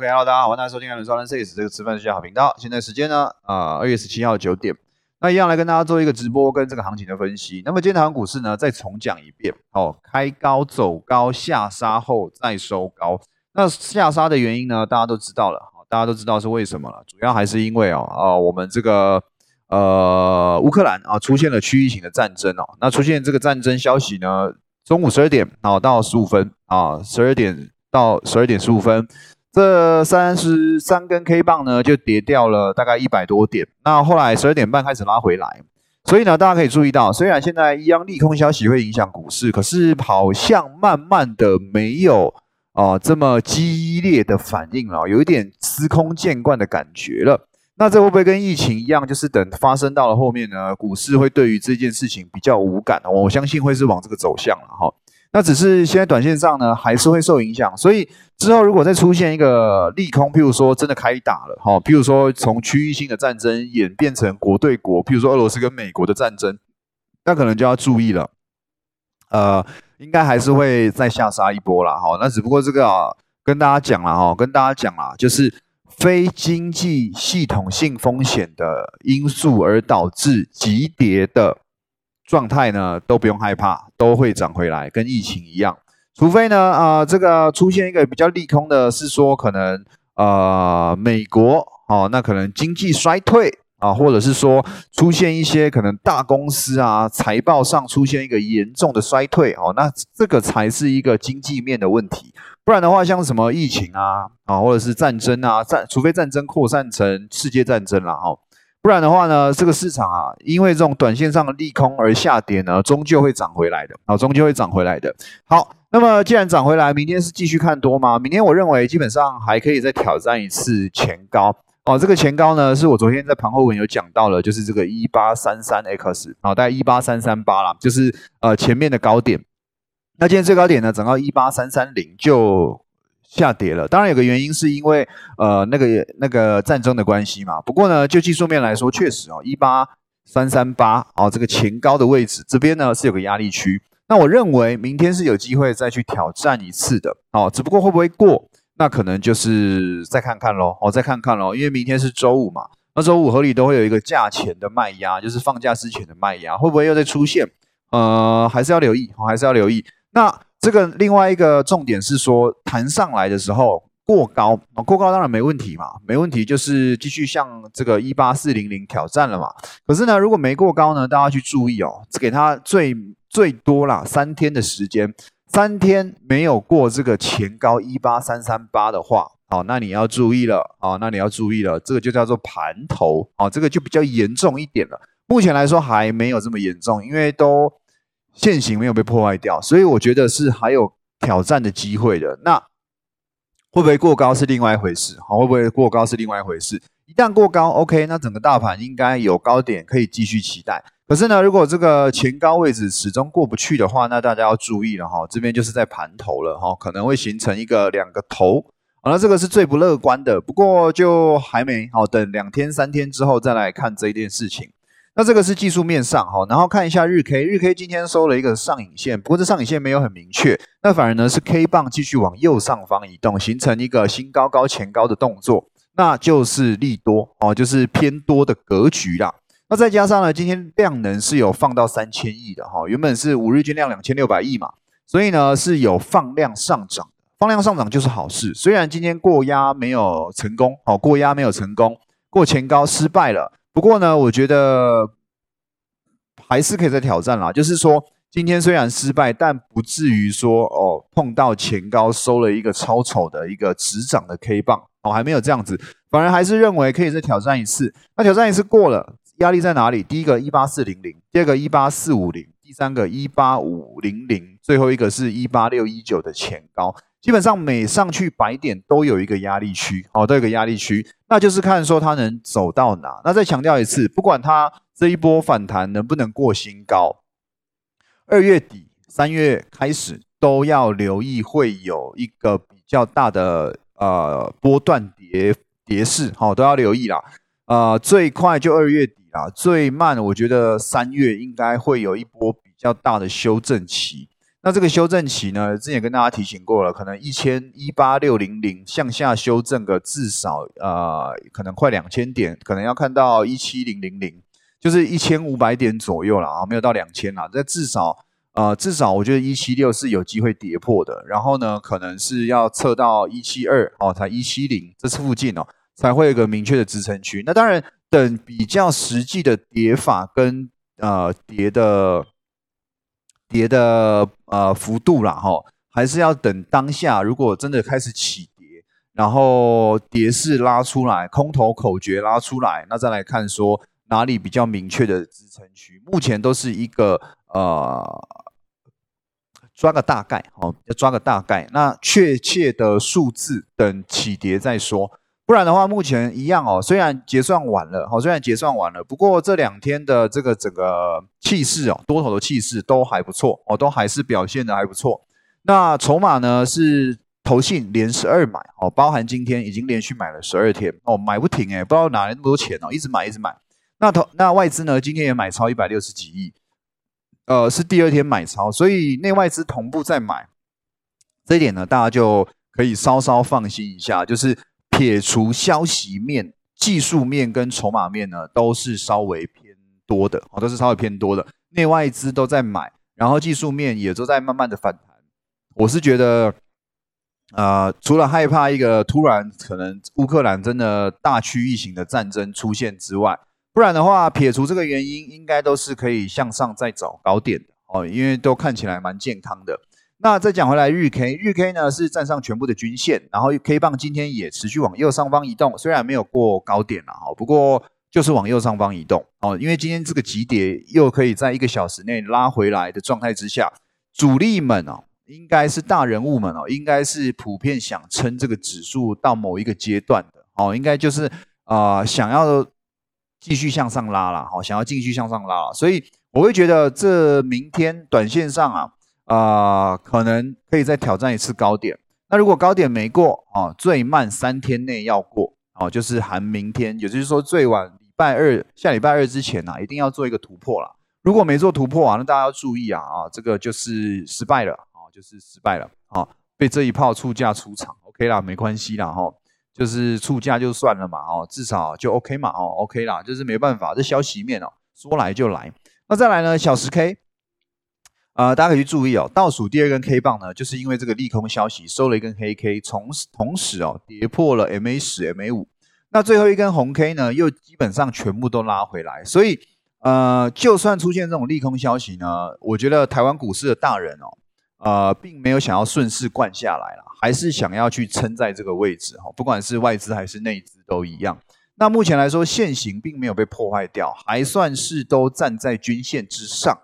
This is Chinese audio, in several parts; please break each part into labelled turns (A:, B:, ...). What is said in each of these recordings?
A: OK，Hello，大家好，欢迎收听《艾伦双人 C S》这个吃饭睡觉好频道。现在时间呢，啊，二月十七号九点，那一样来跟大家做一个直播跟这个行情的分析。那么今天台湾股市呢，再重讲一遍，哦，开高走高，下杀后再收高。那下杀的原因呢，大家都知道了，大家都知道是为什么了，主要还是因为哦，啊，我们这个呃乌克兰啊出现了区域型的战争哦，那出现这个战争消息呢，中午十二点啊到十五分啊，十二点到十二点十五分。这三十三根 K 棒呢，就跌掉了大概一百多点。那后来十二点半开始拉回来，所以呢，大家可以注意到，虽然现在一样利空消息会影响股市，可是好像慢慢的没有啊这么激烈的反应了，有一点司空见惯的感觉了。那这会不会跟疫情一样，就是等发生到了后面呢，股市会对于这件事情比较无感？我相信会是往这个走向了哈。那只是现在短线上呢，还是会受影响，所以之后如果再出现一个利空，譬如说真的开打了，哈，譬如说从区域性的战争演变成国对国，譬如说俄罗斯跟美国的战争，那可能就要注意了，呃，应该还是会再下杀一波了，哈，那只不过这个啊，跟大家讲了，哈，跟大家讲了，就是非经济系统性风险的因素而导致急跌的。状态呢都不用害怕，都会涨回来，跟疫情一样。除非呢，啊，这个出现一个比较利空的，是说可能，呃，美国哦，那可能经济衰退啊，或者是说出现一些可能大公司啊财报上出现一个严重的衰退哦，那这个才是一个经济面的问题。不然的话，像什么疫情啊啊，或者是战争啊，战，除非战争扩散成世界战争了哈。不然的话呢，这个市场啊，因为这种短线上的利空而下跌呢，终究会涨回来的，啊，终究会涨回来的。好，那么既然涨回来，明天是继续看多吗？明天我认为基本上还可以再挑战一次前高，哦，这个前高呢，是我昨天在盘后文有讲到了，就是这个一八三三 X，啊，大概一八三三八啦，就是呃前面的高点。那今天最高点呢，涨到一八三三零就。下跌了，当然有个原因是因为呃那个那个战争的关系嘛。不过呢，就技术面来说，确实哦，一八三三八哦，这个前高的位置这边呢是有个压力区。那我认为明天是有机会再去挑战一次的哦，只不过会不会过，那可能就是再看看喽，哦再看看喽，因为明天是周五嘛，那周五合理都会有一个价钱的卖压，就是放假之前的卖压，会不会又再出现？呃，还是要留意，还是要留意。那。这个另外一个重点是说，弹上来的时候过高啊，过高当然没问题嘛，没问题，就是继续向这个一八四零零挑战了嘛。可是呢，如果没过高呢，大家去注意哦，给它最最多啦三天的时间，三天没有过这个前高一八三三八的话，好，那你要注意了啊，那你要注意了，这个就叫做盘头啊，这个就比较严重一点了。目前来说还没有这么严重，因为都。现行没有被破坏掉，所以我觉得是还有挑战的机会的。那会不会过高是另外一回事，好，会不会过高是另外一回事。一旦过高，OK，那整个大盘应该有高点可以继续期待。可是呢，如果这个前高位置始终过不去的话，那大家要注意了哈，这边就是在盘头了哈，可能会形成一个两个头，好，那这个是最不乐观的。不过就还没好，等两天三天之后再来看这一件事情。那这个是技术面上哈，然后看一下日 K，日 K 今天收了一个上影线，不过这上影线没有很明确，那反而呢是 K 棒继续往右上方移动，形成一个新高高前高的动作，那就是利多哦，就是偏多的格局啦。那再加上呢，今天量能是有放到三千亿的哈，原本是五日均量两千六百亿嘛，所以呢是有放量上涨，放量上涨就是好事。虽然今天过压没有成功，哦过压没有成功，过前高失败了。不过呢，我觉得还是可以再挑战啦。就是说，今天虽然失败，但不至于说哦碰到前高收了一个超丑的一个直涨的 K 棒哦，还没有这样子，反而还是认为可以再挑战一次。那挑战一次过了，压力在哪里？第一个一八四零零，第二个一八四五零，第三个一八五零零，最后一个是一八六一九的前高。基本上每上去百点都有一个压力区，哦，都有个压力区，那就是看说它能走到哪。那再强调一次，不管它这一波反弹能不能过新高，二月底、三月开始都要留意，会有一个比较大的呃波段跌跌势，好，都要留意啦。呃，最快就二月底啦，最慢我觉得三月应该会有一波比较大的修正期。那这个修正期呢，之前跟大家提醒过了，可能一千一八六零零向下修正个至少呃，可能快两千点，可能要看到一七零零零，就是一千五百点左右了啊，没有到两千啦。这至少呃，至少我觉得一七六是有机会跌破的。然后呢，可能是要测到一七二哦，才一七零这附近哦，才会有个明确的支撑区。那当然，等比较实际的跌法跟呃跌的。跌的呃幅度啦，哈，还是要等当下，如果真的开始起跌，然后跌势拉出来，空头口诀拉出来，那再来看说哪里比较明确的支撑区。目前都是一个呃抓个大概，好，要抓个大概，那确切的数字等起跌再说。不然的话，目前一样哦。虽然结算晚了，好，虽然结算晚了，不过这两天的这个整个气势哦，多头的气势都还不错哦，都还是表现的还不错。那筹码呢是投信连十二买哦，包含今天已经连续买了十二天哦，买不停哎，不知道哪来那么多钱哦，一直买一直买。那投那外资呢，今天也买超一百六十几亿，呃，是第二天买超，所以内外资同步在买，这一点呢，大家就可以稍稍放心一下，就是。撇除消息面、技术面跟筹码面呢，都是稍微偏多的，哦，都是稍微偏多的。内外资都在买，然后技术面也都在慢慢的反弹。我是觉得，呃，除了害怕一个突然可能乌克兰真的大区域型的战争出现之外，不然的话，撇除这个原因，应该都是可以向上再找高点的哦，因为都看起来蛮健康的。那再讲回来，日 K 日 K 呢是站上全部的均线，然后 K 棒今天也持续往右上方移动，虽然没有过高点了哈，不过就是往右上方移动哦。因为今天这个急跌又可以在一个小时内拉回来的状态之下，主力们哦，应该是大人物们哦，应该是普遍想撑这个指数到某一个阶段的哦，应该就是啊想要继续向上拉了，好，想要继续向上拉，所以我会觉得这明天短线上啊。啊，可能可以再挑战一次高点。那如果高点没过啊，最慢三天内要过哦，就是含明天，也就是说最晚礼拜二下礼拜二之前呐，一定要做一个突破了。如果没做突破啊，那大家要注意啊啊，这个就是失败了啊，就是失败了啊，被这一炮出价出场，OK 啦，没关系啦哈，就是出价就算了嘛哦，至少就 OK 嘛哦，OK 啦，就是没办法，这消息面哦，说来就来。那再来呢，小十 K。啊，大家可以去注意哦。倒数第二根 K 棒呢，就是因为这个利空消息收了一根黑 K，同同时哦跌破了 MA 十、MA 五。那最后一根红 K 呢，又基本上全部都拉回来。所以，呃，就算出现这种利空消息呢，我觉得台湾股市的大人哦，呃，并没有想要顺势灌下来了，还是想要去撑在这个位置哈。不管是外资还是内资都一样。那目前来说，现行并没有被破坏掉，还算是都站在均线之上。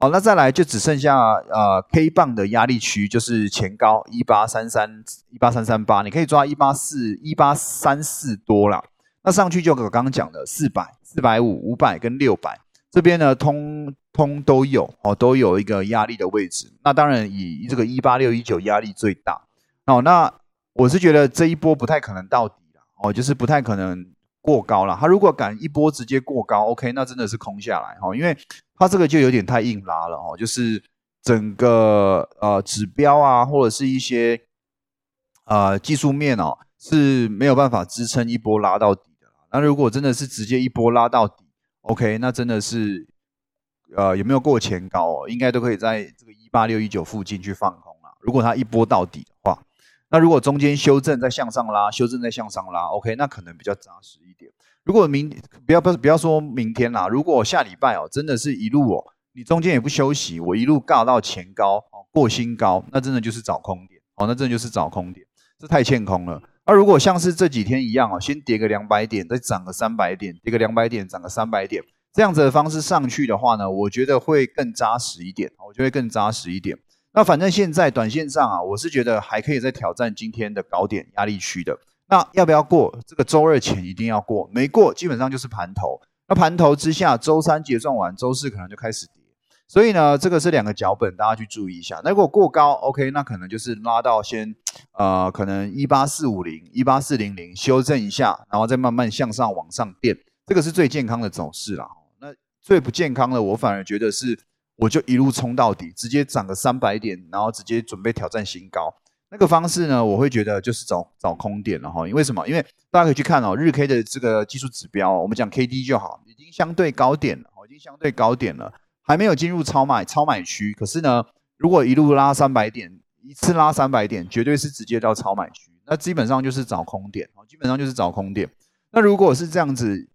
A: 好，那再来就只剩下呃 K 棒的压力区，就是前高一八三三一八三三八，你可以抓一八四一八三四多了。那上去就我刚刚讲的四百四百五五百跟六百这边呢，通通都有哦，都有一个压力的位置。那当然以这个一八六一九压力最大。哦，那我是觉得这一波不太可能到底了哦，就是不太可能过高了。它如果敢一波直接过高，OK，那真的是空下来哈，因为。它这个就有点太硬拉了哦，就是整个呃指标啊，或者是一些呃技术面哦是没有办法支撑一波拉到底的。那如果真的是直接一波拉到底，OK，那真的是呃有没有过前高哦？应该都可以在这个一八六一九附近去放空了。如果它一波到底的话，那如果中间修正再向上拉，修正再向上拉，OK，那可能比较扎实一点。如果明不要不要不要说明天啦，如果下礼拜哦，真的是一路哦，你中间也不休息，我一路尬到前高哦，过新高，那真的就是找空点哦，那真的就是找空点，这太欠空了。那如果像是这几天一样哦，先跌个两百点，再涨个三百点，跌个两百点，涨个三百点，这样子的方式上去的话呢，我觉得会更扎实一点，我觉得更扎实一点。那反正现在短线上啊，我是觉得还可以再挑战今天的高点压力区的。那要不要过？这个周二前一定要过，没过基本上就是盘头。那盘头之下，周三结算完，周四可能就开始跌。所以呢，这个是两个脚本，大家去注意一下。那如果过高，OK，那可能就是拉到先，呃，可能一八四五零、一八四零零修正一下，然后再慢慢向上往上垫，这个是最健康的走势了。那最不健康的，我反而觉得是我就一路冲到底，直接涨个三百点，然后直接准备挑战新高。那个方式呢，我会觉得就是找找空点了哈。因为什么？因为大家可以去看哦，日 K 的这个技术指标，我们讲 K D 就好，已经相对高点了，已经相对高点了，还没有进入超买超买区。可是呢，如果一路拉三百点，一次拉三百点，绝对是直接到超买区。那基本上就是找空点，基本上就是找空点。那如果是这样子。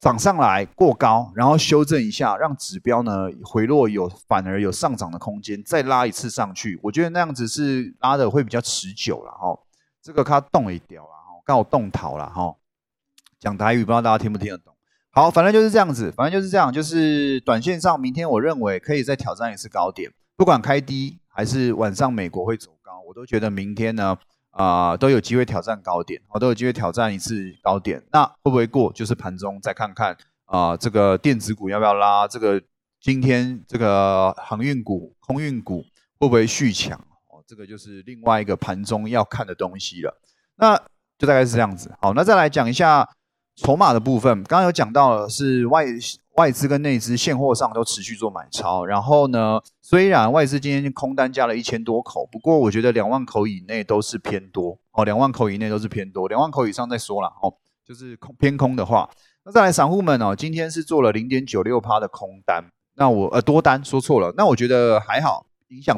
A: 涨上来过高，然后修正一下，让指标呢回落有反而有上涨的空间，再拉一次上去，我觉得那样子是拉的会比较持久了哈。这个它动一掉了哈，刚好动逃了哈。讲台语不知道大家听不听得懂。好，反正就是这样子，反正就是这样，就是短线上明天我认为可以再挑战一次高点，不管开低还是晚上美国会走高，我都觉得明天呢。啊，都有机会挑战高点，哦，都有机会挑战一次高点。那会不会过？就是盘中再看看啊，这个电子股要不要拉？这个今天这个航运股、空运股会不会续强？哦，这个就是另外一个盘中要看的东西了。那就大概是这样子。好，那再来讲一下筹码的部分。刚刚有讲到了是外。外资跟内资现货上都持续做买超，然后呢，虽然外资今天空单加了一千多口，不过我觉得两万口以内都是偏多哦，两万口以内都是偏多，两万口以上再说了哦，就是空偏空的话，那再来散户们哦，今天是做了零点九六趴的空单，那我呃多单说错了，那我觉得还好，影响